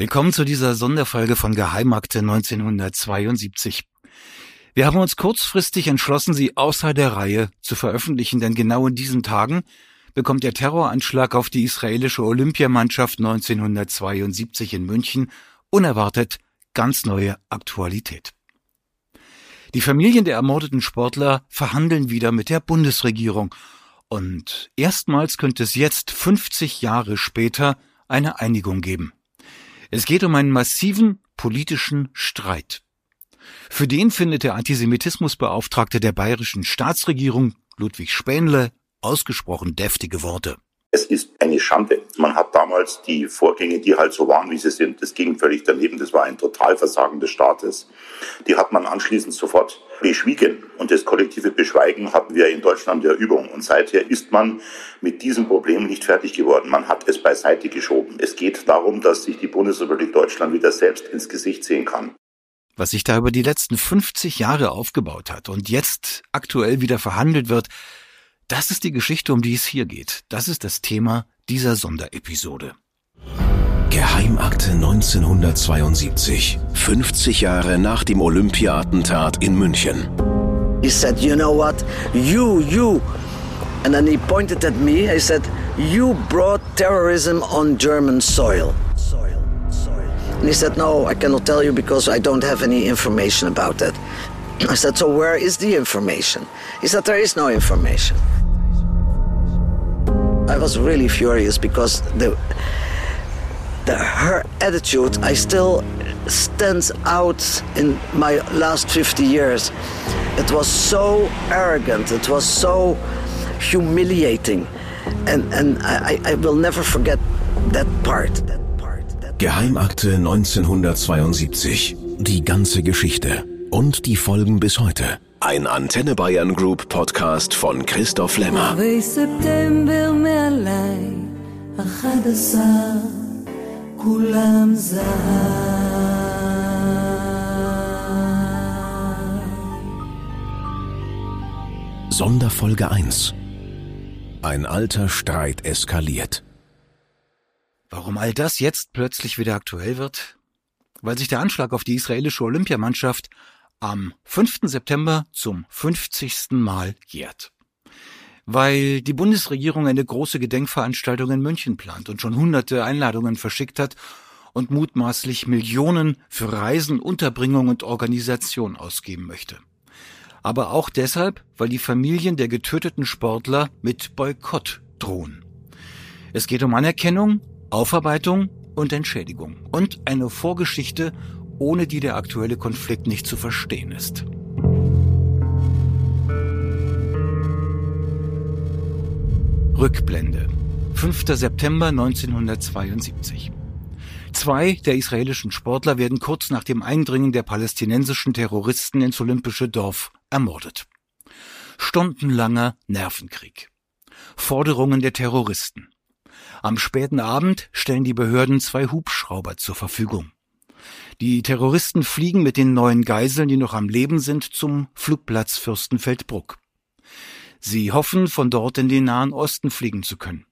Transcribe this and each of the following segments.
Willkommen zu dieser Sonderfolge von Geheimakte 1972. Wir haben uns kurzfristig entschlossen, sie außer der Reihe zu veröffentlichen, denn genau in diesen Tagen bekommt der Terroranschlag auf die israelische Olympiamannschaft 1972 in München unerwartet ganz neue Aktualität. Die Familien der ermordeten Sportler verhandeln wieder mit der Bundesregierung und erstmals könnte es jetzt 50 Jahre später eine Einigung geben. Es geht um einen massiven politischen Streit. Für den findet der Antisemitismusbeauftragte der bayerischen Staatsregierung, Ludwig Spähnle, ausgesprochen deftige Worte. Es ist eine Schande. Man hat damals die Vorgänge, die halt so waren, wie sie sind, das ging völlig daneben. Das war ein Totalversagen des Staates. Die hat man anschließend sofort beschwiegen. Und das kollektive Beschweigen hatten wir in Deutschland der Übung. Und seither ist man mit diesem Problem nicht fertig geworden. Man hat es beiseite geschoben. Es geht darum, dass sich die Bundesrepublik Deutschland wieder selbst ins Gesicht sehen kann. Was sich da über die letzten 50 Jahre aufgebaut hat und jetzt aktuell wieder verhandelt wird, das ist die Geschichte, um die es hier geht. Das ist das Thema dieser Sonderepisode. Geheimakte 1972, 50 Jahre nach dem Olympia-Attentat in München. He said, you know what, you, you, and then he pointed at me, he said, you brought terrorism on German soil. Soil, soil. And he said, no, I cannot tell you because I don't have any information about that. I said, so where is the information? He said, there is no information. I was really furious because the the, her attitude I still stands out in my last 50 years. It was so arrogant. It was so humiliating, and and I, I will never forget that part. That part. That Geheimakte 1972. Die ganze Geschichte und die Folgen bis heute. Ein Antenne Bayern Group Podcast von Christoph Lämmer. Sonderfolge 1 Ein alter Streit eskaliert. Warum all das jetzt plötzlich wieder aktuell wird? Weil sich der Anschlag auf die israelische Olympiamannschaft am 5. September zum 50. Mal jährt. Weil die Bundesregierung eine große Gedenkveranstaltung in München plant und schon hunderte Einladungen verschickt hat und mutmaßlich Millionen für Reisen, Unterbringung und Organisation ausgeben möchte. Aber auch deshalb, weil die Familien der getöteten Sportler mit Boykott drohen. Es geht um Anerkennung, Aufarbeitung und Entschädigung und eine Vorgeschichte, ohne die der aktuelle Konflikt nicht zu verstehen ist. Rückblende. 5. September 1972. Zwei der israelischen Sportler werden kurz nach dem Eindringen der palästinensischen Terroristen ins olympische Dorf ermordet. Stundenlanger Nervenkrieg. Forderungen der Terroristen. Am späten Abend stellen die Behörden zwei Hubschrauber zur Verfügung. Die Terroristen fliegen mit den neuen Geiseln, die noch am Leben sind, zum Flugplatz Fürstenfeldbruck. Sie hoffen, von dort in den Nahen Osten fliegen zu können.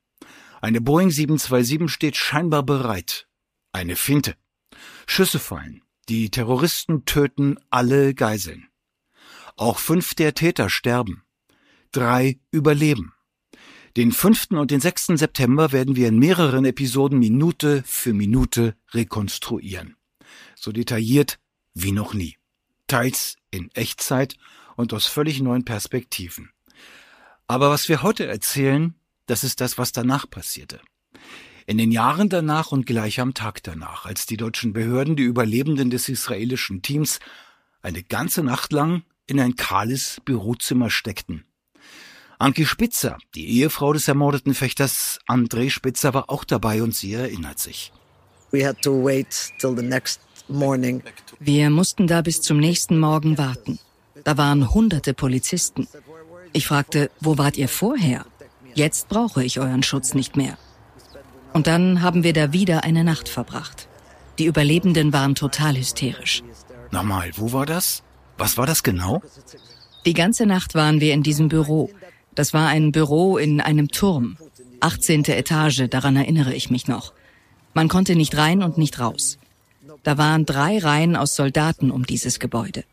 Eine Boeing 727 steht scheinbar bereit. Eine Finte. Schüsse fallen. Die Terroristen töten alle Geiseln. Auch fünf der Täter sterben. Drei überleben. Den 5. und den 6. September werden wir in mehreren Episoden Minute für Minute rekonstruieren. So detailliert wie noch nie. Teils in Echtzeit und aus völlig neuen Perspektiven. Aber was wir heute erzählen, das ist das, was danach passierte. In den Jahren danach und gleich am Tag danach, als die deutschen Behörden die Überlebenden des israelischen Teams eine ganze Nacht lang in ein kahles Bürozimmer steckten. Anki Spitzer, die Ehefrau des ermordeten Fechters André Spitzer, war auch dabei und sie erinnert sich. Wir mussten da bis zum nächsten Morgen warten. Da waren hunderte Polizisten. Ich fragte, wo wart ihr vorher? Jetzt brauche ich euren Schutz nicht mehr. Und dann haben wir da wieder eine Nacht verbracht. Die Überlebenden waren total hysterisch. Nochmal, wo war das? Was war das genau? Die ganze Nacht waren wir in diesem Büro. Das war ein Büro in einem Turm. 18. Etage, daran erinnere ich mich noch. Man konnte nicht rein und nicht raus. Da waren drei Reihen aus Soldaten um dieses Gebäude.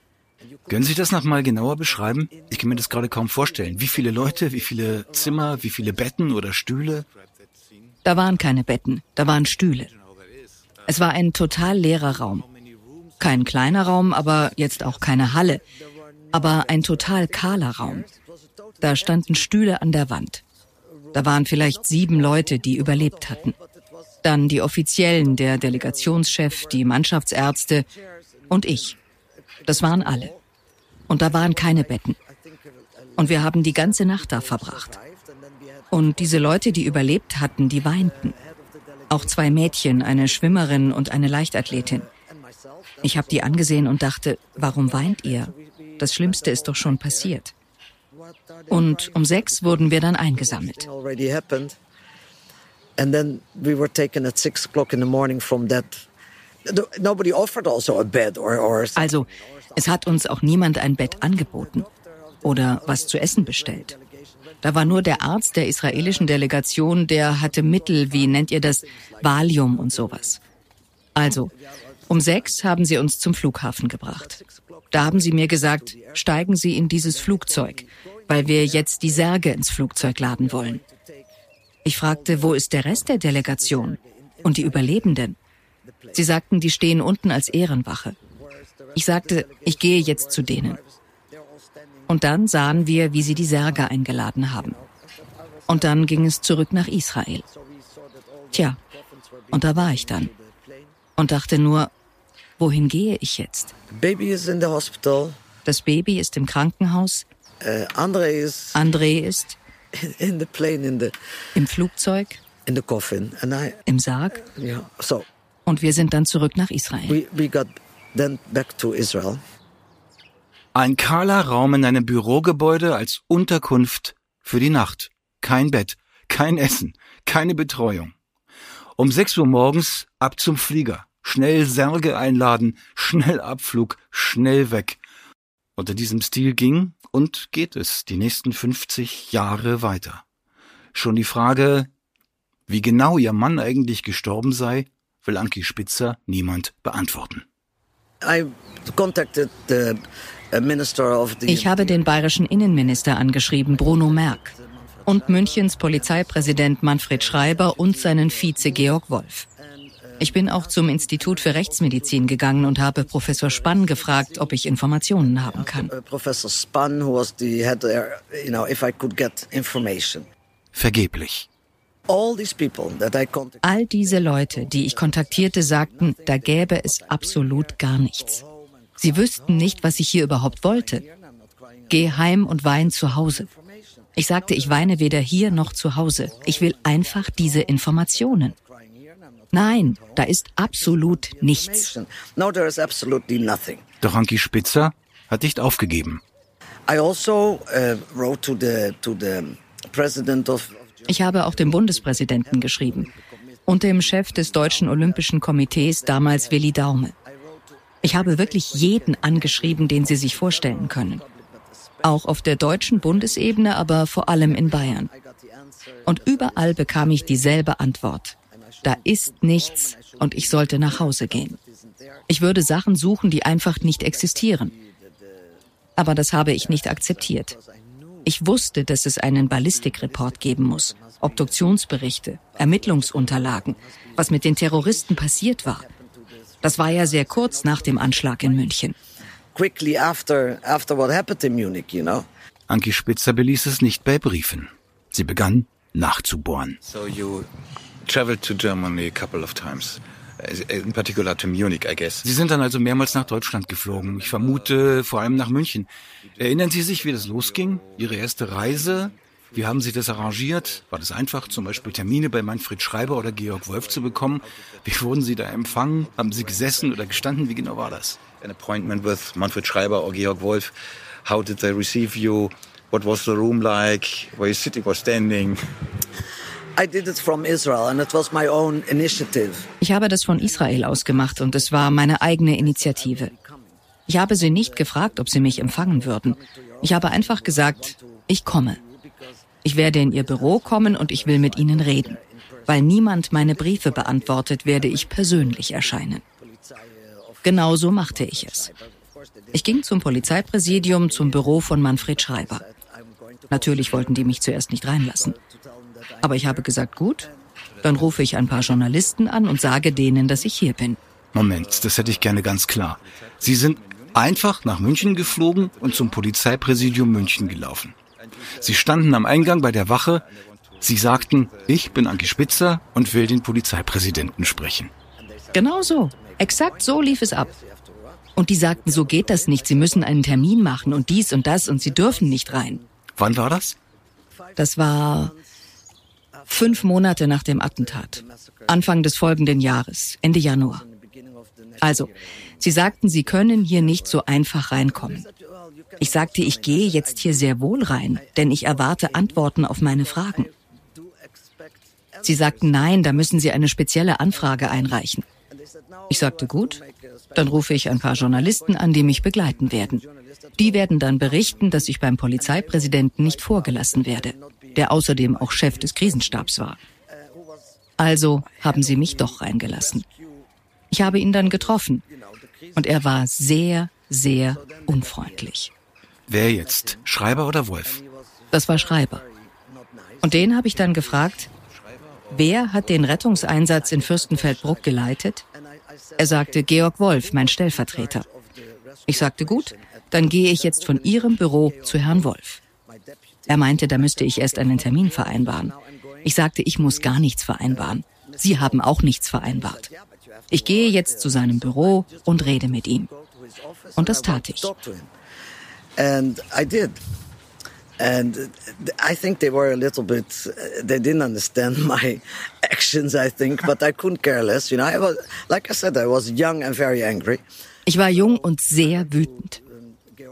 Können Sie das noch mal genauer beschreiben? Ich kann mir das gerade kaum vorstellen. Wie viele Leute, wie viele Zimmer, wie viele Betten oder Stühle? Da waren keine Betten, da waren Stühle. Es war ein total leerer Raum. Kein kleiner Raum, aber jetzt auch keine Halle. Aber ein total kahler Raum. Da standen Stühle an der Wand. Da waren vielleicht sieben Leute, die überlebt hatten. Dann die Offiziellen, der Delegationschef, die Mannschaftsärzte und ich. Das waren alle. Und da waren keine Betten. Und wir haben die ganze Nacht da verbracht. Und diese Leute, die überlebt hatten, die weinten. Auch zwei Mädchen, eine Schwimmerin und eine Leichtathletin. Ich habe die angesehen und dachte, warum weint ihr? Das Schlimmste ist doch schon passiert. Und um sechs wurden wir dann eingesammelt. And then we were taken at six o'clock in the morning from that. Nobody offered also a bed or, or Also, es hat uns auch niemand ein Bett angeboten oder was zu essen bestellt. Da war nur der Arzt der israelischen Delegation, der hatte Mittel, wie nennt ihr das, Valium und sowas. Also, um sechs haben sie uns zum Flughafen gebracht. Da haben sie mir gesagt, steigen Sie in dieses Flugzeug, weil wir jetzt die Särge ins Flugzeug laden wollen. Ich fragte, wo ist der Rest der Delegation und die Überlebenden? Sie sagten, die stehen unten als Ehrenwache. Ich sagte, ich gehe jetzt zu denen. Und dann sahen wir, wie sie die Särge eingeladen haben. Und dann ging es zurück nach Israel. Tja, und da war ich dann. Und dachte nur, wohin gehe ich jetzt? Baby is in the hospital. Das Baby ist im Krankenhaus. André ist André ist in the plane in the im Flugzeug, in the coffin and I im Sarg. yeah. So Und wir sind dann zurück nach Israel. we we got then back to Israel. Ein kahler Raum in einem Bürogebäude als Unterkunft für die Nacht. Kein Bett, kein Essen, keine Betreuung. Um sechs Uhr morgens ab zum Flieger. Schnell Särge einladen, schnell Abflug, schnell weg. Unter diesem Stil ging und geht es die nächsten 50 Jahre weiter. Schon die Frage, wie genau ihr Mann eigentlich gestorben sei, will Anki Spitzer niemand beantworten. I contacted the uh, minister of the Ich habe den bayerischen Innenminister angeschrieben, Bruno Merck, und Münchens Polizeipräsident Manfred Schreiber und seinen Vize Georg Wolf. Ich bin auch zum Institut für Rechtsmedizin gegangen und habe Professor Spann gefragt, ob ich Informationen haben kann. uh, Professor who was the head there, you know, if I could get information. Vergeblich. All these people that I contacted. All diese Leute, die ich kontaktierte, sagten, da gäbe es absolut gar nichts. Sie wüssten nicht, was ich hier überhaupt wollte. Geh heim und wein zu Hause. Ich sagte, ich weine weder hier noch zu Hause. Ich will einfach diese Informationen. Nein, da ist absolut nichts. No, there is absolutely nothing. Doch Anki Spitzer hat nicht aufgegeben. I also uh, wrote to the to the president of Ich habe auch dem Bundespräsidenten geschrieben und dem Chef des Deutschen Olympischen Komitees, damals Willi Daume. Ich habe wirklich jeden angeschrieben, den Sie sich vorstellen können. Auch auf der deutschen Bundesebene, aber vor allem in Bayern. Und überall bekam ich dieselbe Antwort. Da ist nichts und ich sollte nach Hause gehen. Ich würde Sachen suchen, die einfach nicht existieren. Aber das habe ich nicht akzeptiert. Ich wusste, dass es einen Ballistikreport geben muss, Obduktionsberichte, Ermittlungsunterlagen, was mit den Terroristen passiert war. Das war ja sehr kurz nach dem Anschlag in München. quickly after after what happened in Munich, you know. Anki Spitzer beließ es nicht bei Briefen. Sie begann nachzubohren. So you traveled to Germany a couple of times, in particular to Munich, I guess. Sie sind dann also mehrmals nach Deutschland geflogen. Ich vermute vor allem nach München. Erinnern Sie sich, wie das losging? Ihre erste Reise? Wie haben Sie das arrangiert? War das einfach, zum Beispiel Termine bei Manfred Schreiber oder Georg Wolf zu bekommen? Wie wurden Sie da empfangen? Haben Sie gesessen oder gestanden? Wie genau war das? An appointment with Manfred Schreiber or Georg Wolf. How did they receive you? What was the room like? Were you sitting or standing? Ich habe das von Israel aus gemacht und es war meine eigene Initiative. Ich habe sie nicht gefragt, ob sie mich empfangen würden. Ich habe einfach gesagt, ich komme. Ich werde in ihr Büro kommen und ich will mit ihnen reden. Weil niemand meine Briefe beantwortet, werde ich persönlich erscheinen. Genauso machte ich es. Ich ging zum Polizeipräsidium, zum Büro von Manfred Schreiber. Natürlich wollten die mich zuerst nicht reinlassen. Aber ich habe gesagt, gut, dann rufe ich ein paar Journalisten an und sage denen, dass ich hier bin. Moment, das hätte ich gerne ganz klar. Sie sind einfach nach München geflogen und zum Polizeipräsidium München gelaufen. Sie standen am Eingang bei der Wache. Sie sagten, ich bin Anki Spitzer und will den Polizeipräsidenten sprechen. Genau so. Exakt so lief es ab. Und die sagten, so geht das nicht. Sie müssen einen Termin machen und dies und das und sie dürfen nicht rein. Wann war das? Das war fünf Monate nach dem Attentat. Anfang des folgenden Jahres, Ende Januar. Also, sie sagten, sie können hier nicht so einfach reinkommen. Ich sagte, ich gehe jetzt hier sehr wohl rein, denn ich erwarte Antworten auf meine Fragen. Sie sagten, nein, da müssen Sie eine spezielle Anfrage einreichen. Ich sagte, gut, dann rufe ich ein paar Journalisten an, die mich begleiten werden. Die werden dann berichten, dass ich beim Polizeipräsidenten nicht vorgelassen werde, der außerdem auch Chef des Krisenstabs war. Also haben sie mich doch reingelassen. Ich habe ihn dann getroffen und er war sehr, sehr unfreundlich. Wer jetzt? Schreiber oder Wolf? Das war Schreiber. Und den habe ich dann gefragt, wer hat den Rettungseinsatz in Fürstenfeldbruck geleitet? Er sagte Georg Wolf, mein Stellvertreter. Ich sagte gut, dann gehe ich jetzt von Ihrem Büro zu Herrn Wolf. Er meinte, da müsste ich erst einen Termin vereinbaren. Ich sagte, ich muss gar nichts vereinbaren. Sie haben auch nichts vereinbart. Ich gehe jetzt zu seinem Büro und rede mit ihm. Und das tat ich. And I did. And I think they were a little bit, they didn't understand my actions, I think, but I couldn't care less. You know, I was, like I said, I was young and very angry. Ich war jung und sehr wütend.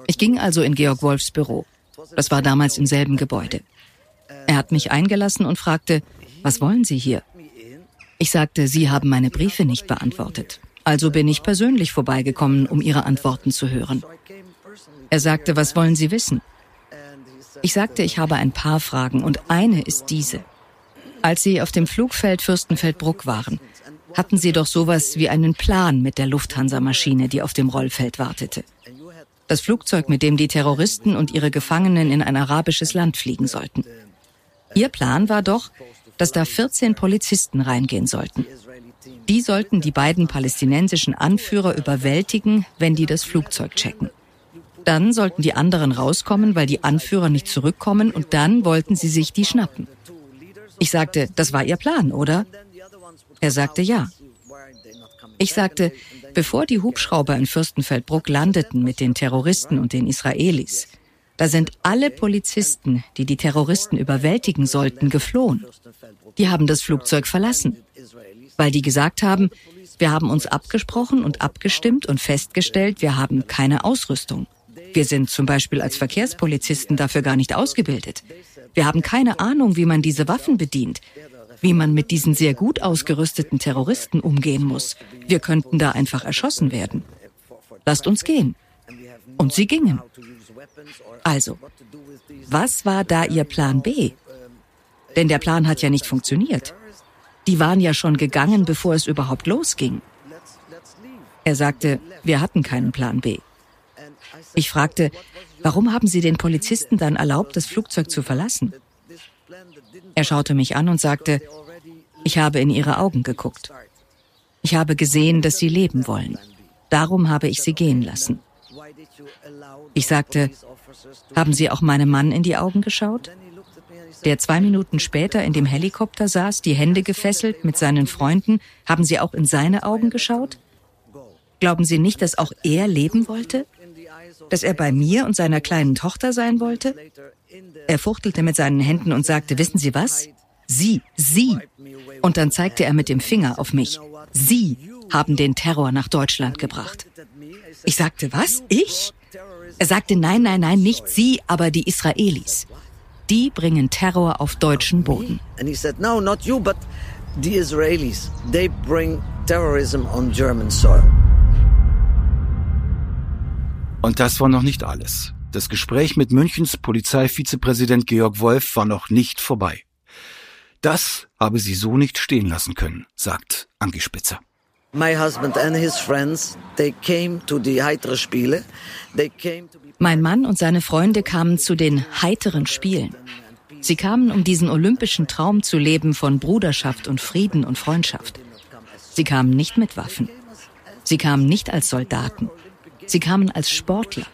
Ich ging also in Georg Wolfs Büro. Das war damals im selben Gebäude. Er hat mich eingelassen und fragte, was wollen Sie hier? Ich sagte, Sie haben meine Briefe nicht beantwortet. Also bin ich persönlich vorbeigekommen, um Ihre Antworten zu hören. Er sagte, was wollen Sie wissen? Ich sagte, ich habe ein paar Fragen und eine ist diese. Als Sie auf dem Flugfeld Fürstenfeldbruck waren, hatten Sie doch sowas wie einen Plan mit der Lufthansa-Maschine, die auf dem Rollfeld wartete. Das Flugzeug, mit dem die Terroristen und ihre Gefangenen in ein arabisches Land fliegen sollten. Ihr Plan war doch, dass da 14 Polizisten reingehen sollten. Die sollten die beiden palästinensischen Anführer überwältigen, wenn die das Flugzeug checken. Dann sollten die anderen rauskommen, weil die Anführer nicht zurückkommen und dann wollten sie sich die schnappen. Ich sagte, das war Ihr Plan, oder? Er sagte ja. Ich sagte, bevor die Hubschrauber in Fürstenfeldbruck landeten mit den Terroristen und den Israelis, da sind alle Polizisten, die die Terroristen überwältigen sollten, geflohen. Die haben das Flugzeug verlassen, weil die gesagt haben, wir haben uns abgesprochen und abgestimmt und festgestellt, wir haben keine Ausrüstung. Wir sind zum Beispiel als Verkehrspolizisten dafür gar nicht ausgebildet. Wir haben keine Ahnung, wie man diese Waffen bedient, wie man mit diesen sehr gut ausgerüsteten Terroristen umgehen muss. Wir könnten da einfach erschossen werden. Lasst uns gehen. Und sie gingen. Also, was war da ihr Plan B? Denn der Plan hat ja nicht funktioniert. Die waren ja schon gegangen, bevor es überhaupt losging. Er sagte, wir hatten keinen Plan B. Ich fragte, warum haben Sie den Polizisten dann erlaubt, das Flugzeug zu verlassen? Er schaute mich an und sagte, ich habe in Ihre Augen geguckt. Ich habe gesehen, dass Sie leben wollen. Darum habe ich Sie gehen lassen. Ich sagte, haben Sie auch meinem Mann in die Augen geschaut? Der zwei Minuten später in dem Helikopter saß, die Hände gefesselt mit seinen Freunden, haben Sie auch in seine Augen geschaut? Glauben Sie nicht, dass auch er leben wollte? Dass er bei mir und seiner kleinen Tochter sein wollte? Er fuchtelte mit seinen Händen und sagte, wissen Sie was? Sie, Sie. Und dann zeigte er mit dem Finger auf mich. Sie haben den Terror nach Deutschland gebracht. Ich sagte, was? Ich? Er sagte, nein, nein, nein, nicht Sie, aber die Israelis. Die bringen Terror auf deutschen Boden. And he said, no, not you, but the Israelis. They bring terrorism on German soil. Und das war noch nicht alles. Das Gespräch mit Münchens Polizeivizepräsident Georg Wolf war noch nicht vorbei. Das habe sie so nicht stehen lassen können, sagt Anki Spitzer. My husband and his friends, they came to the heitere Spiele. They came to mein Mann und seine Freunde kamen zu den heiteren Spielen. Sie kamen, um diesen olympischen Traum zu leben von Bruderschaft und Frieden und Freundschaft. Sie kamen nicht mit Waffen. Sie kamen nicht als Soldaten. Sie kamen als Sportler.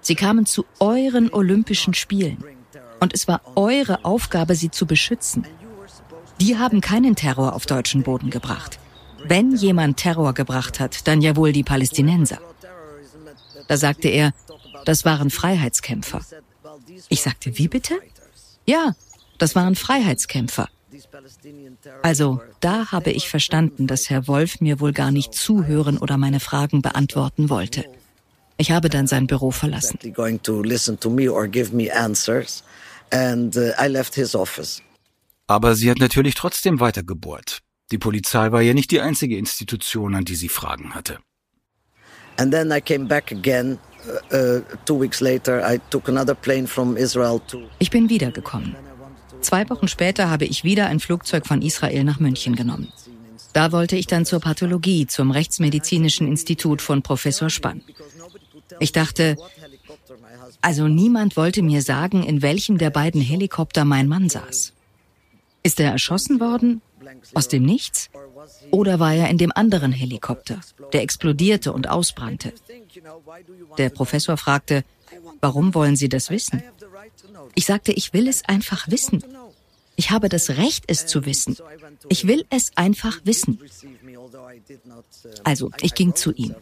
Sie kamen zu euren Olympischen Spielen. Und es war eure Aufgabe, sie zu beschützen. Die haben keinen Terror auf deutschen Boden gebracht. Wenn jemand Terror gebracht hat, dann ja wohl die Palästinenser. Da sagte er, das waren Freiheitskämpfer. Ich sagte, wie bitte? Ja, das waren Freiheitskämpfer. Also da habe ich verstanden, dass Herr Wolf mir wohl gar nicht zuhören oder meine Fragen beantworten wollte. Ich habe dann sein Büro verlassen. Aber sie hat natürlich trotzdem weiter gebohrt. Die Polizei war ja nicht die einzige Institution, an die sie Fragen hatte. And then I came back again. Uh, two weeks later, I took another plane from Israel to. Ich bin wiedergekommen. Zwei Wochen später habe ich wieder ein Flugzeug von Israel nach München genommen. Da wollte ich dann zur Pathologie, zum Rechtsmedizinischen Institut von Professor Spann. Ich dachte, also niemand wollte mir sagen, in welchem der beiden Helikopter mein Mann saß. Ist er erschossen worden? Aus dem Nichts? Oder war er in dem anderen Helikopter, der explodierte und ausbrannte? Der Professor fragte, warum wollen Sie das wissen? Ich sagte, ich will es einfach wissen. Ich habe das Recht, es zu wissen. Ich will es einfach wissen. Also, ich ging zu ihm.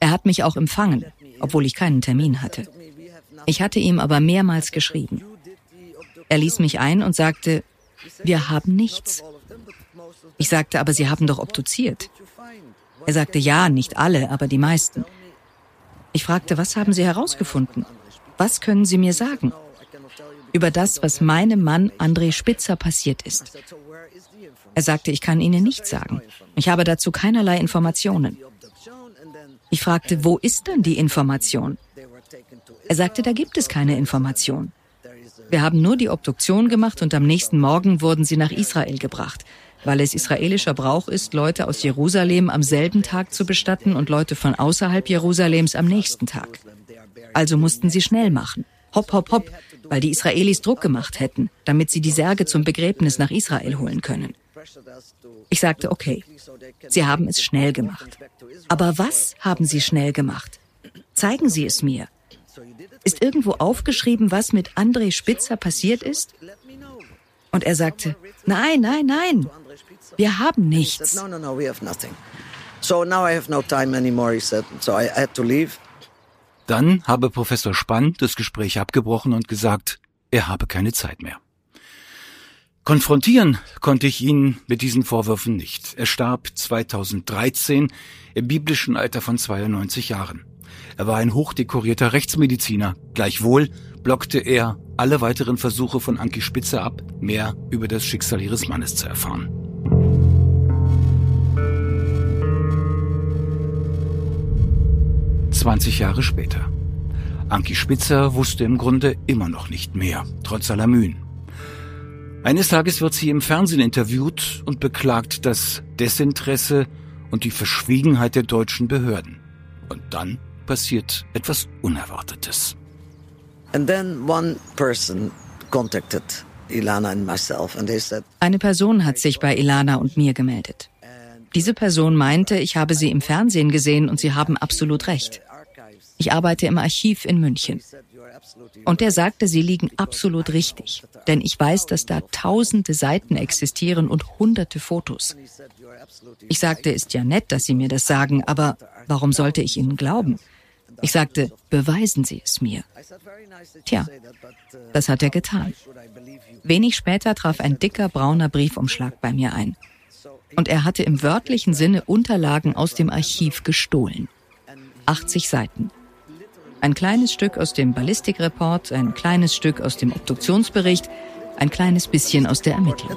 Er hat mich auch empfangen, obwohl ich keinen Termin hatte. Ich hatte ihm aber mehrmals geschrieben. Er ließ mich ein und sagte, wir haben nichts. Ich sagte, aber Sie haben doch obduziert. Er sagte, ja, nicht alle, aber die meisten. Ich fragte, was haben Sie herausgefunden? Was können Sie mir sagen? Über das, was meinem Mann André Spitzer passiert ist. Er sagte, ich kann Ihnen nichts sagen. Ich habe dazu keinerlei Informationen. Ich fragte, wo ist denn die Information? Er sagte, da gibt es keine Information. Wir haben nur die Obduktion gemacht und am nächsten Morgen wurden sie nach Israel gebracht weil es israelischer Brauch ist, Leute aus Jerusalem am selben Tag zu bestatten und Leute von außerhalb Jerusalems am nächsten Tag. Also mussten sie schnell machen. Hopp, hopp, hopp, weil die Israelis Druck gemacht hätten, damit sie die Särge zum Begräbnis nach Israel holen können. Ich sagte, okay, Sie haben es schnell gemacht. Aber was haben Sie schnell gemacht? Zeigen Sie es mir. Ist irgendwo aufgeschrieben, was mit André Spitzer passiert ist? Und er sagte, nein, nein, nein, wir haben nichts. No, no, no, we have nothing. So now I have no time anymore, he said. So I had to leave. Dann habe Professor Spann das Gespräch abgebrochen und gesagt, er habe keine Zeit mehr. Konfrontieren konnte ich ihn mit diesen Vorwürfen nicht. Er starb 2013 im biblischen Alter von 92 Jahren. Er war ein hochdekorierter Rechtsmediziner. Gleichwohl blockte er alle weiteren Versuche von Anki Spitzer ab, mehr über das Schicksal ihres Mannes zu erfahren. 20 Jahre später. Anki Spitzer wusste im Grunde immer noch nicht mehr, trotz aller Mühen. Eines Tages wird sie im Fernsehen interviewt und beklagt das Desinteresse und die Verschwiegenheit der deutschen Behörden. Und dann passiert etwas Unerwartetes. Eine Person hat sich bei Ilana und mir gemeldet. Diese Person meinte, ich habe sie im Fernsehen gesehen und sie haben absolut recht. Ich arbeite im Archiv in München. Und er sagte, sie liegen absolut richtig, denn ich weiß, dass da tausende Seiten existieren und hunderte Fotos. Ich sagte, ist ja nett, dass Sie mir das sagen, aber warum sollte ich Ihnen glauben? Ich sagte, beweisen Sie es mir. Tja, das hat er getan. Wenig später traf ein dicker brauner Briefumschlag bei mir ein. Und er hatte im wörtlichen Sinne Unterlagen aus dem Archiv gestohlen. 80 Seiten. Ein kleines Stück aus dem Ballistikreport, ein kleines Stück aus dem Obduktionsbericht, ein kleines bisschen aus der Ermittlung.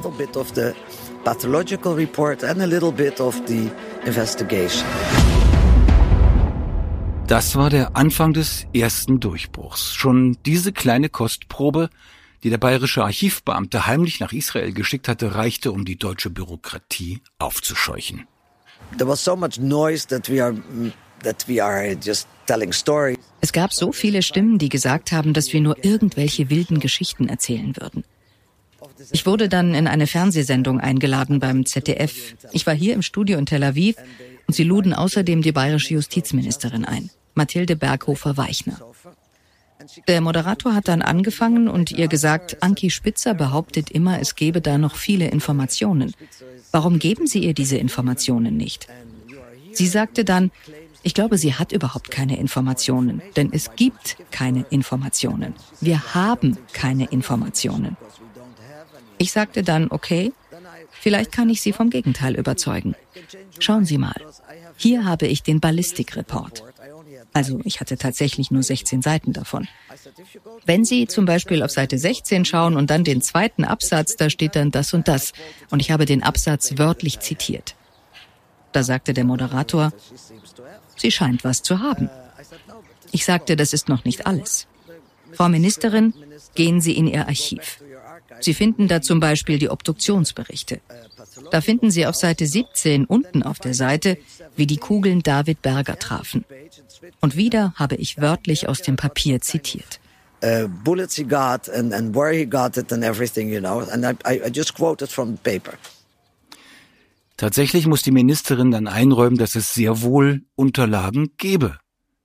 Das war der Anfang des ersten Durchbruchs. Schon diese kleine Kostprobe die der bayerische Archivbeamte heimlich nach Israel geschickt hatte, reichte, um die deutsche Bürokratie aufzuscheuchen. There was so much noise that we are that we are just telling stories. Es gab so viele Stimmen, die gesagt haben, dass wir nur irgendwelche wilden Geschichten erzählen würden. Ich wurde dann in eine Fernsehsendung eingeladen beim ZDF. Ich war hier im Studio in Tel Aviv und sie luden außerdem die bayerische Justizministerin ein, Mathilde Berghofer-Weichner. Der Moderator hat dann angefangen und ihr gesagt, Anki Spitzer behauptet immer, es gebe da noch viele Informationen. Warum geben Sie ihr diese Informationen nicht? Sie sagte dann, ich glaube, sie hat überhaupt keine Informationen, denn es gibt keine Informationen. Wir haben keine Informationen. Ich sagte dann, okay, vielleicht kann ich Sie vom Gegenteil überzeugen. Schauen Sie mal, hier habe ich den Ballistikreport. Also ich hatte tatsächlich nur 16 Seiten davon. Wenn Sie zum Beispiel auf Seite 16 schauen und dann den zweiten Absatz, da steht dann das und das. Und ich habe den Absatz wörtlich zitiert. Da sagte der Moderator, Sie scheint was zu haben. Ich sagte, das ist noch nicht alles. Frau Ministerin, gehen Sie in Ihr Archiv. Sie finden da zum Beispiel die Obduktionsberichte. Da finden Sie auf Seite 17 unten auf der Seite, wie die Kugeln David Berger trafen. Und wieder habe ich wörtlich aus dem Papier zitiert. Uh, bullets he got and, and where he got it and everything, you know. And I, I just quoted from the paper. Tatsächlich muss die Ministerin dann einräumen, dass es sehr wohl Unterlagen gebe,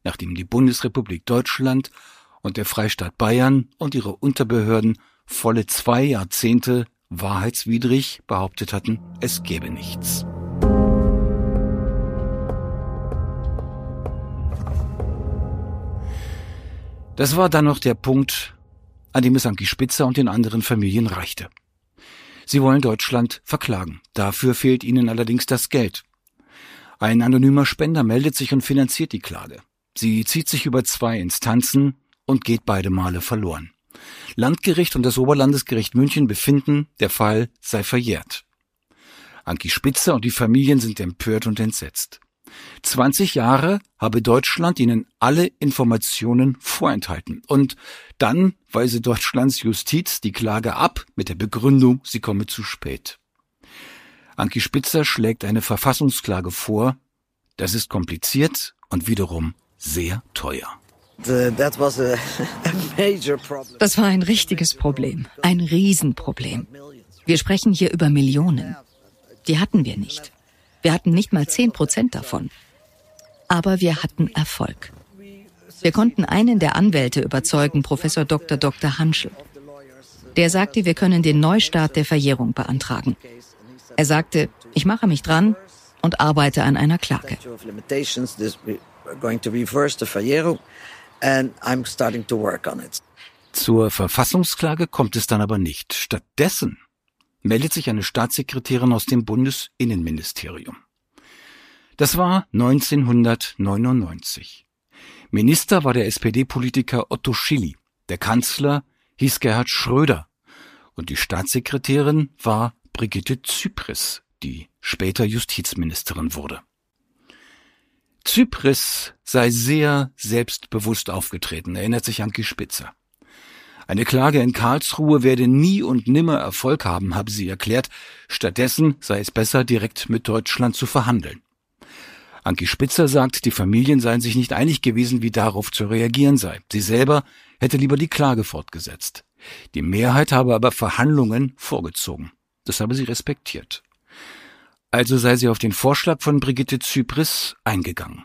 nachdem die Bundesrepublik Deutschland und der Freistaat Bayern und ihre Unterbehörden volle zwei Jahrzehnte wahrheitswidrig behauptet hatten, es gäbe nichts. Das war dann noch der Punkt, an dem es Anki Spitzer und den anderen Familien reichte. Sie wollen Deutschland verklagen. Dafür fehlt ihnen allerdings das Geld. Ein anonymer Spender meldet sich und finanziert die Klage. Sie zieht sich über zwei Instanzen und geht beide Male verloren. Landgericht und das Oberlandesgericht München befinden, der Fall sei verjährt. Anki Spitzer und die Familien sind empört und entsetzt. 20 Jahre habe Deutschland ihnen alle Informationen vorenthalten. Und dann weise Deutschlands Justiz die Klage ab mit der Begründung, sie komme zu spät. Anki Spitzer schlägt eine Verfassungsklage vor. Das ist kompliziert und wiederum sehr teuer. Das war ein richtiges Problem, ein Riesenproblem. Wir sprechen hier über Millionen. Die hatten wir nicht. Wir hatten nicht mal zehn Prozent davon. Aber wir hatten Erfolg. Wir konnten einen der Anwälte überzeugen, Professor Dr. Dr. Hanschel. Der sagte, wir können den Neustart der Verjährung beantragen. Er sagte, ich mache mich dran und arbeite an einer Klage. Zur Verfassungsklage kommt es dann aber nicht. Stattdessen meldet sich eine Staatssekretärin aus dem Bundesinnenministerium. Das war 1999. Minister war der SPD-Politiker Otto Schilly. Der Kanzler hieß Gerhard Schröder. Und die Staatssekretärin war Brigitte Zypris, die später Justizministerin wurde. Zypris sei sehr selbstbewusst aufgetreten, erinnert sich Anki Spitzer. Eine Klage in Karlsruhe werde nie und nimmer Erfolg haben, habe sie erklärt. Stattdessen sei es besser, direkt mit Deutschland zu verhandeln. Anki Spitzer sagt, die Familien seien sich nicht einig gewesen, wie darauf zu reagieren sei. Sie selber hätte lieber die Klage fortgesetzt. Die Mehrheit habe aber Verhandlungen vorgezogen. Das habe sie respektiert. Also sei sie auf den Vorschlag von Brigitte Zypris eingegangen.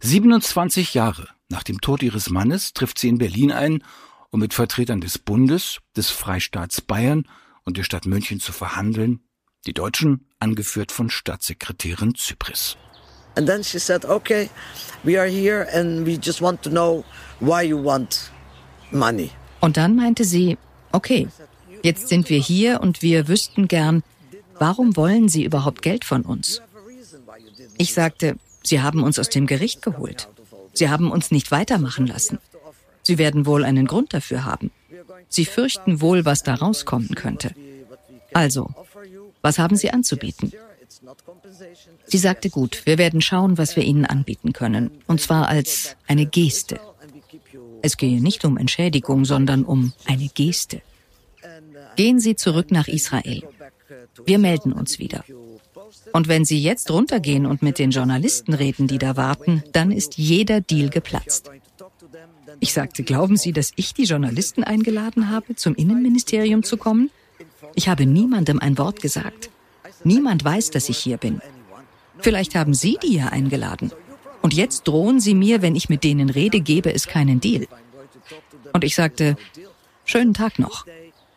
27 Jahre nach dem Tod ihres Mannes trifft sie in Berlin ein um mit Vertretern des Bundes, des Freistaats Bayern und der Stadt München zu verhandeln, die Deutschen angeführt von Staatssekretärin Zypris. And then she said, okay, we are here and we just want to know why you want money. Und dann meinte sie, okay, jetzt sind wir hier und wir wüssten gern, warum wollen Sie überhaupt Geld von uns? Ich sagte, Sie haben uns aus dem Gericht geholt. Sie haben uns nicht weitermachen lassen. Sie werden wohl einen Grund dafür haben. Sie fürchten wohl, was da rauskommen könnte. Also, was haben Sie anzubieten? Sie sagte gut, wir werden schauen, was wir Ihnen anbieten können. Und zwar als eine Geste. Es gehe nicht um Entschädigung, sondern um eine Geste. Gehen Sie zurück nach Israel. Wir melden uns wieder. Und wenn Sie jetzt runtergehen und mit den Journalisten reden, die da warten, dann ist jeder Deal geplatzt. Ich sagte, glauben Sie, dass ich die Journalisten eingeladen habe, zum Innenministerium zu kommen? Ich habe niemandem ein Wort gesagt. Niemand weiß, dass ich hier bin. Vielleicht haben Sie die ja eingeladen. Und jetzt drohen Sie mir, wenn ich mit denen rede, gebe es keinen Deal. Und ich sagte, schönen Tag noch.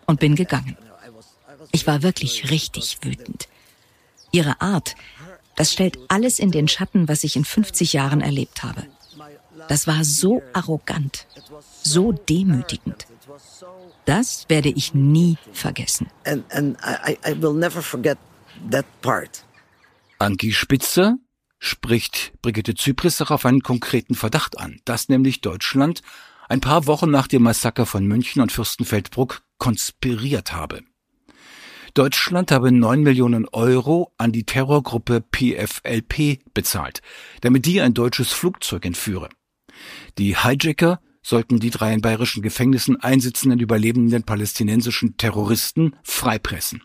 Und bin gegangen. Ich war wirklich richtig wütend. Ihre Art, das stellt alles in den Schatten, was ich in 50 Jahren erlebt habe. Das war so arrogant, so demütigend. Das werde ich nie vergessen. And, and I, I will never forget that part. Anki Spitzer spricht Brigitte Zypris darauf einen konkreten Verdacht an, dass nämlich Deutschland ein paar Wochen nach dem Massaker von München und Fürstenfeldbruck konspiriert habe. Deutschland habe neun Millionen Euro an die Terrorgruppe PFLP bezahlt, damit die ein deutsches Flugzeug entführe. Die Hijacker sollten die drei in bayerischen Gefängnissen einsitzenden überlebenden palästinensischen Terroristen freipressen.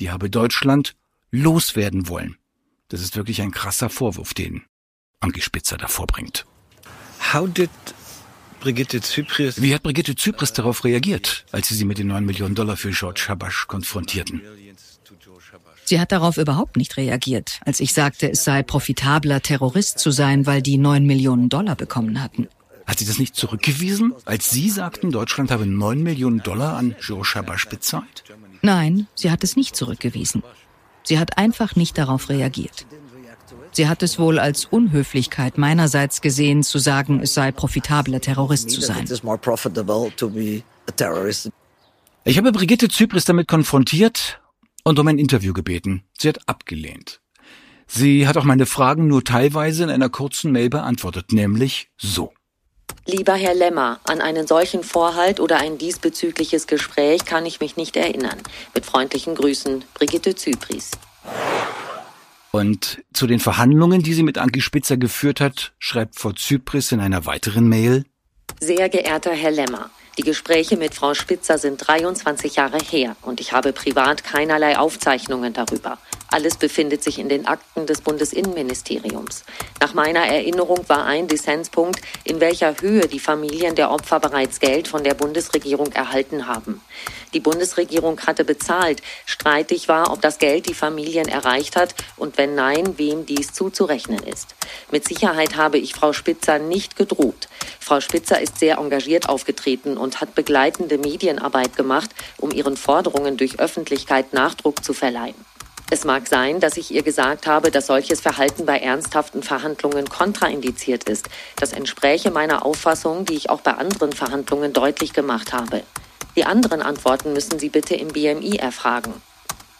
Die habe Deutschland loswerden wollen. Das ist wirklich ein krasser Vorwurf, den Anki Spitzer da vorbringt. How did Brigitte Zypris Wie hat Brigitte Zypris darauf reagiert, als sie sie mit den 9 Millionen Dollar für George Habash konfrontierten? Sie hat darauf überhaupt nicht reagiert, als ich sagte, es sei profitabler, Terrorist zu sein, weil die 9 Millionen Dollar bekommen hatten. Hat sie das nicht zurückgewiesen, als Sie sagten, Deutschland habe 9 Millionen Dollar an George Habash bezahlt? Nein, sie hat es nicht zurückgewiesen. Sie hat einfach nicht darauf reagiert. Sie hat es wohl als Unhöflichkeit meinerseits gesehen, zu sagen, es sei profitabler, Terrorist zu sein. Ich habe Brigitte Zypris damit konfrontiert und um ein Interview gebeten. Sie hat abgelehnt. Sie hat auch meine Fragen nur teilweise in einer kurzen Mail beantwortet, nämlich so. Lieber Herr Lemmer, an einen solchen Vorhalt oder ein diesbezügliches Gespräch kann ich mich nicht erinnern. Mit freundlichen Grüßen, Brigitte Zypris. Und zu den Verhandlungen, die sie mit Anki Spitzer geführt hat, schreibt Frau Zypris in einer weiteren Mail. Sehr geehrter Herr Lemmer, die Gespräche mit Frau Spitzer sind 23 Jahre her und ich habe privat keinerlei Aufzeichnungen darüber. Alles befindet sich in den Akten des Bundesinnenministeriums. Nach meiner Erinnerung war ein Dissenspunkt, in welcher Höhe die Familien der Opfer bereits Geld von der Bundesregierung erhalten haben. Die Bundesregierung hatte bezahlt. Streitig war, ob das Geld die Familien erreicht hat und wenn nein, wem dies zuzurechnen ist. Mit Sicherheit habe ich Frau Spitzer nicht gedroht. Frau Spitzer ist sehr engagiert aufgetreten und hat begleitende Medienarbeit gemacht, um ihren Forderungen durch Öffentlichkeit Nachdruck zu verleihen. Es mag sein, dass ich ihr gesagt habe, dass solches Verhalten bei ernsthaften Verhandlungen kontraindiziert ist. Das entspräche meiner Auffassung, die ich auch bei anderen Verhandlungen deutlich gemacht habe. Die anderen Antworten müssen Sie bitte im BMI erfragen.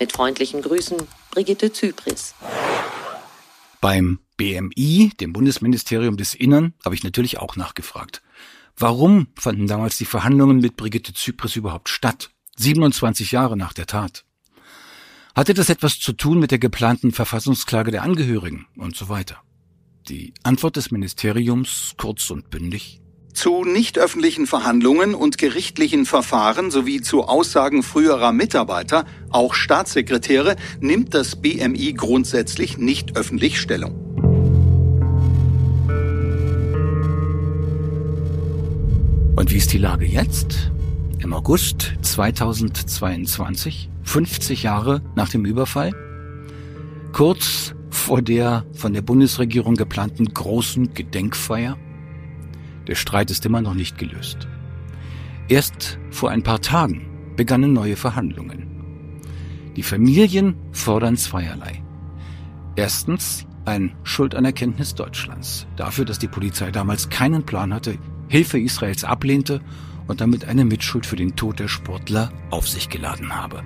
Mit freundlichen Grüßen, Brigitte Zypris. Beim BMI, dem Bundesministerium des Innern, habe ich natürlich auch nachgefragt. Warum fanden damals die Verhandlungen mit Brigitte Zypris überhaupt statt? 27 Jahre nach der Tat. Hatte das etwas zu tun mit der geplanten Verfassungsklage der Angehörigen und so weiter? Die Antwort des Ministeriums kurz und bündig. Zu nicht öffentlichen Verhandlungen und gerichtlichen Verfahren sowie zu Aussagen früherer Mitarbeiter, auch Staatssekretäre, nimmt das BMI grundsätzlich nicht öffentlich Stellung. Und wie ist die Lage jetzt? Im August 2022, 50 Jahre nach dem Überfall, kurz vor der von der Bundesregierung geplanten großen Gedenkfeier. Der Streit ist immer noch nicht gelöst. Erst vor ein paar Tagen begannen neue Verhandlungen. Die Familien fordern zweierlei. Erstens ein Schuldanerkenntnis Deutschlands dafür, dass die Polizei damals keinen Plan hatte, Hilfe Israels ablehnte und damit eine Mitschuld für den Tod der Sportler auf sich geladen habe.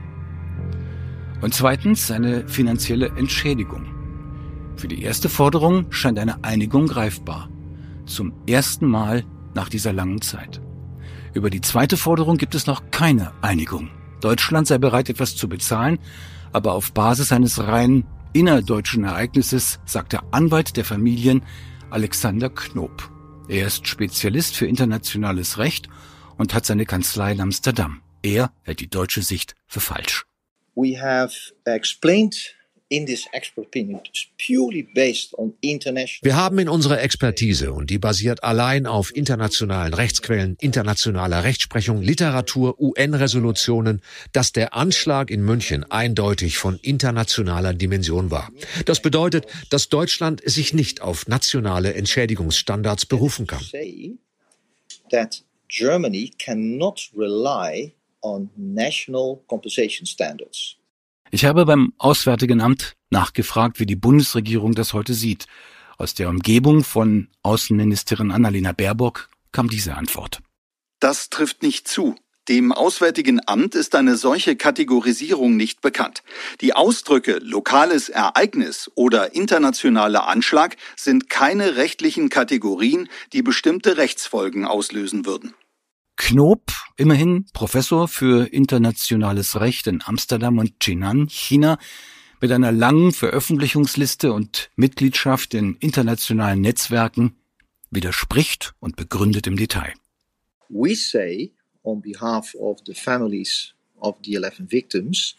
Und zweitens eine finanzielle Entschädigung. Für die erste Forderung scheint eine Einigung greifbar. Zum ersten Mal nach dieser langen Zeit. Über die zweite Forderung gibt es noch keine Einigung. Deutschland sei bereit, etwas zu bezahlen, aber auf Basis eines rein innerdeutschen Ereignisses, sagt der Anwalt der Familien Alexander Knob. Er ist Spezialist für internationales Recht und hat seine Kanzlei in Amsterdam. Er hält die deutsche Sicht für falsch. We have explained wir haben in unserer Expertise, und die basiert allein auf internationalen Rechtsquellen, internationaler Rechtsprechung, Literatur, UN-Resolutionen, dass der Anschlag in München eindeutig von internationaler Dimension war. Das bedeutet, dass Deutschland sich nicht auf nationale Entschädigungsstandards berufen kann. Germany cannot rely on national compensation standards. Ich habe beim Auswärtigen Amt nachgefragt, wie die Bundesregierung das heute sieht. Aus der Umgebung von Außenministerin Annalena Baerbock kam diese Antwort. Das trifft nicht zu. Dem Auswärtigen Amt ist eine solche Kategorisierung nicht bekannt. Die Ausdrücke lokales Ereignis oder internationaler Anschlag sind keine rechtlichen Kategorien, die bestimmte Rechtsfolgen auslösen würden. Knob, immerhin Professor für internationales Recht in Amsterdam und Jinan, China, mit einer langen Veröffentlichungsliste und Mitgliedschaft in internationalen Netzwerken, widerspricht und begründet im Detail. We say on behalf of the families of the 11 victims,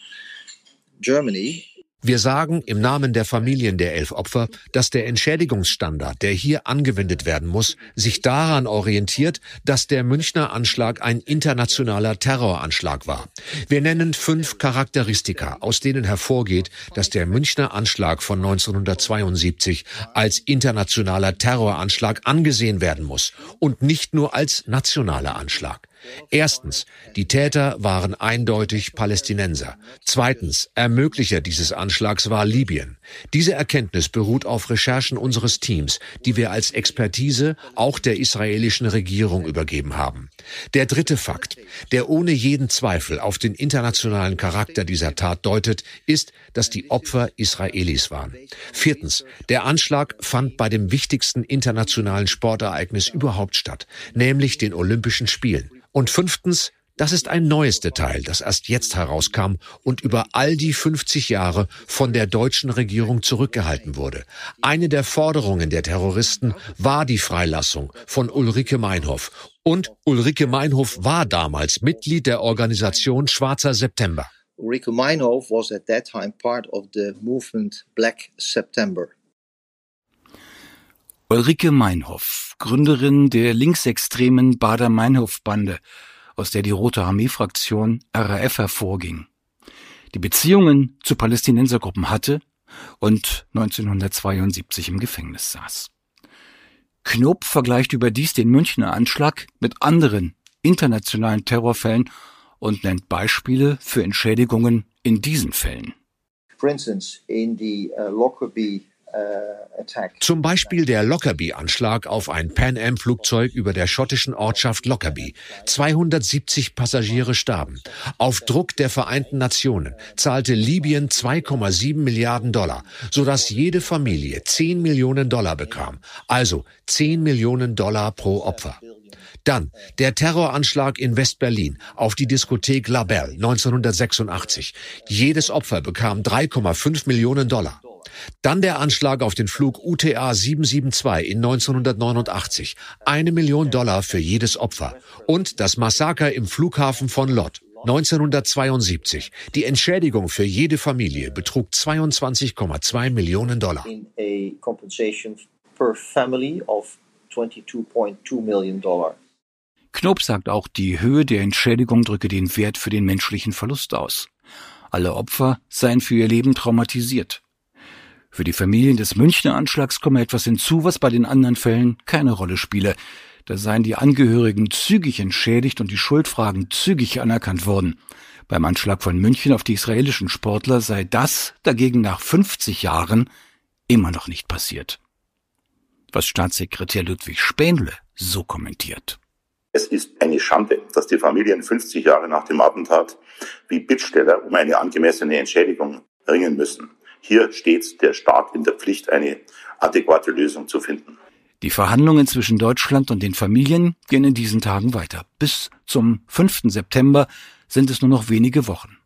Germany wir sagen im Namen der Familien der elf Opfer, dass der Entschädigungsstandard, der hier angewendet werden muss, sich daran orientiert, dass der Münchner Anschlag ein internationaler Terroranschlag war. Wir nennen fünf Charakteristika, aus denen hervorgeht, dass der Münchner Anschlag von 1972 als internationaler Terroranschlag angesehen werden muss und nicht nur als nationaler Anschlag. Erstens, die Täter waren eindeutig Palästinenser. Zweitens, Ermöglicher dieses Anschlags war Libyen. Diese Erkenntnis beruht auf Recherchen unseres Teams, die wir als Expertise auch der israelischen Regierung übergeben haben. Der dritte Fakt, der ohne jeden Zweifel auf den internationalen Charakter dieser Tat deutet, ist, dass die Opfer Israelis waren. Viertens, der Anschlag fand bei dem wichtigsten internationalen Sportereignis überhaupt statt, nämlich den Olympischen Spielen. Und fünftens, das ist ein neues Detail, das erst jetzt herauskam und über all die 50 Jahre von der deutschen Regierung zurückgehalten wurde. Eine der Forderungen der Terroristen war die Freilassung von Ulrike Meinhof. Und Ulrike Meinhof war damals Mitglied der Organisation Schwarzer September. Ulrike Meinhof was at that time part of the movement Black September. Ulrike Meinhoff, Gründerin der linksextremen Bader-Meinhof-Bande, aus der die Rote Armee-Fraktion RAF hervorging, die Beziehungen zu Palästinensergruppen hatte und 1972 im Gefängnis saß. Knob vergleicht überdies den Münchner Anschlag mit anderen internationalen Terrorfällen und nennt Beispiele für Entschädigungen in diesen Fällen. For instance, in the uh, Lockerbie zum Beispiel der Lockerbie-Anschlag auf ein Pan Am-Flugzeug über der schottischen Ortschaft Lockerbie. 270 Passagiere starben. Auf Druck der Vereinten Nationen zahlte Libyen 2,7 Milliarden Dollar, sodass jede Familie 10 Millionen Dollar bekam. Also 10 Millionen Dollar pro Opfer. Dann der Terroranschlag in West-Berlin auf die Diskothek La Belle 1986. Jedes Opfer bekam 3,5 Millionen Dollar. Dann der Anschlag auf den Flug UTA 772 in 1989. Eine Million Dollar für jedes Opfer. Und das Massaker im Flughafen von Lod. 1972. Die Entschädigung für jede Familie betrug 22,2 Millionen Dollar. Knob sagt auch, die Höhe der Entschädigung drücke den Wert für den menschlichen Verlust aus. Alle Opfer seien für ihr Leben traumatisiert. Für die Familien des Münchner Anschlags komme etwas hinzu, was bei den anderen Fällen keine Rolle spiele. Da seien die Angehörigen zügig entschädigt und die Schuldfragen zügig anerkannt worden. Beim Anschlag von München auf die israelischen Sportler sei das dagegen nach 50 Jahren immer noch nicht passiert. Was Staatssekretär Ludwig Spähnle so kommentiert. Es ist eine Schande, dass die Familien 50 Jahre nach dem Attentat wie Bittsteller um eine angemessene Entschädigung ringen müssen. Hier steht der Staat in der Pflicht, eine adäquate Lösung zu finden. Die Verhandlungen zwischen Deutschland und den Familien gehen in diesen Tagen weiter. Bis zum 5. September sind es nur noch wenige Wochen.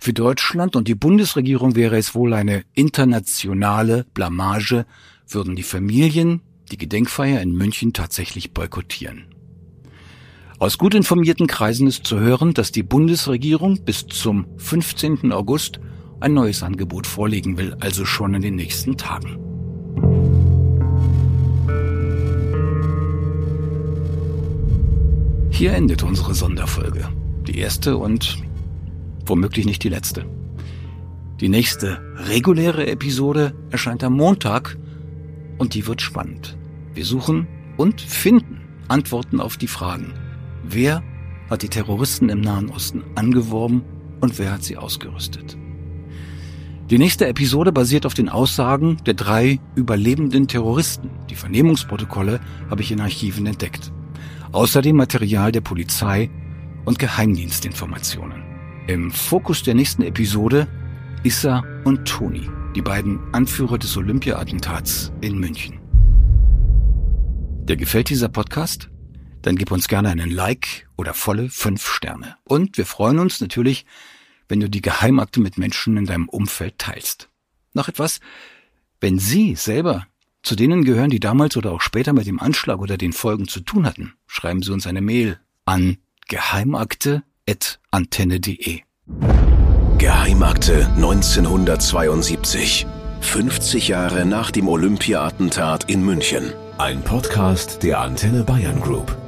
Für Deutschland und die Bundesregierung wäre es wohl eine internationale Blamage, würden die Familien die Gedenkfeier in München tatsächlich boykottieren. Aus gut informierten Kreisen ist zu hören, dass die Bundesregierung bis zum 15. August ein neues Angebot vorlegen will, also schon in den nächsten Tagen. Hier endet unsere Sonderfolge. Die erste und womöglich nicht die letzte. Die nächste reguläre Episode erscheint am Montag und die wird spannend. Wir suchen und finden Antworten auf die Fragen. Wer hat die Terroristen im Nahen Osten angeworben und wer hat sie ausgerüstet? Die nächste Episode basiert auf den Aussagen der drei überlebenden Terroristen. Die Vernehmungsprotokolle habe ich in Archiven entdeckt. Außerdem Material der Polizei und Geheimdienstinformationen. Im Fokus der nächsten Episode Issa und Toni, die beiden Anführer des Olympia-Attentats in München. Dir gefällt dieser Podcast? Dann gib uns gerne einen Like oder volle fünf Sterne. Und wir freuen uns natürlich, wenn du die Geheimakte mit Menschen in deinem Umfeld teilst. Noch etwas, wenn Sie selber zu denen gehören, die damals oder auch später mit dem Anschlag oder den Folgen zu tun hatten, schreiben Sie uns eine Mail an geheimakte.antenne.de. Geheimakte 1972. 50 Jahre nach dem Olympia-Attentat in München. Ein Podcast der Antenne Bayern Group.